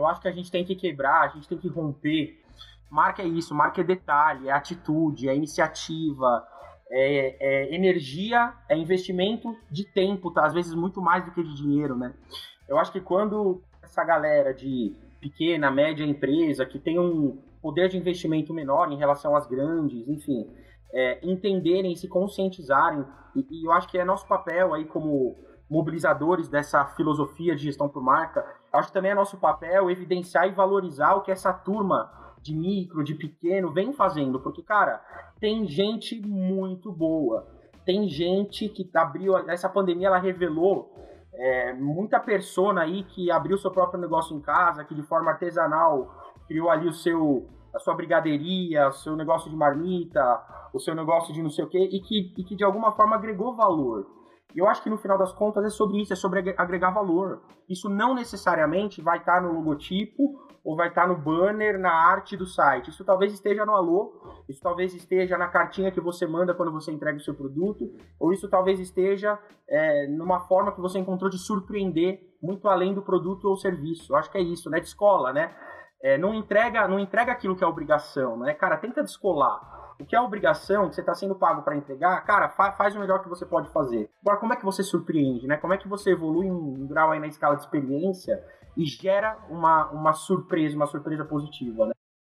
Eu acho que a gente tem que quebrar, a gente tem que romper. Marca é isso, marca é detalhe, é atitude, é iniciativa, é, é, energia, é investimento de tempo, tá? às vezes muito mais do que de dinheiro, né? Eu acho que quando essa galera de pequena, média empresa, que tem um poder de investimento menor em relação às grandes, enfim, é, entenderem, se conscientizarem, e, e, eu acho que é nosso papel aí como mobilizadores dessa filosofia de gestão por marca, acho que também é nosso papel evidenciar e valorizar o que essa turma de micro, de pequeno, vem fazendo, porque, cara, tem gente muito boa, tem gente que abriu, essa pandemia ela revelou é, muita persona aí que abriu seu próprio negócio em casa, que de forma artesanal criou ali o seu a sua brigadeiria, o seu negócio de marmita, o seu negócio de não sei o quê, e que, e que de alguma forma agregou valor. E eu acho que no final das contas é sobre isso, é sobre agregar valor. Isso não necessariamente vai estar no logotipo ou vai estar no banner, na arte do site. Isso talvez esteja no alô, isso talvez esteja na cartinha que você manda quando você entrega o seu produto, ou isso talvez esteja é, numa forma que você encontrou de surpreender muito além do produto ou serviço. Eu acho que é isso, né? De escola, né? É, não entrega não entrega aquilo que é obrigação, né? Cara, tenta descolar. O que é obrigação, que você está sendo pago para entregar, cara, fa faz o melhor que você pode fazer. Agora, como é que você surpreende, né? Como é que você evolui um grau aí na escala de experiência e gera uma, uma surpresa, uma surpresa positiva, né?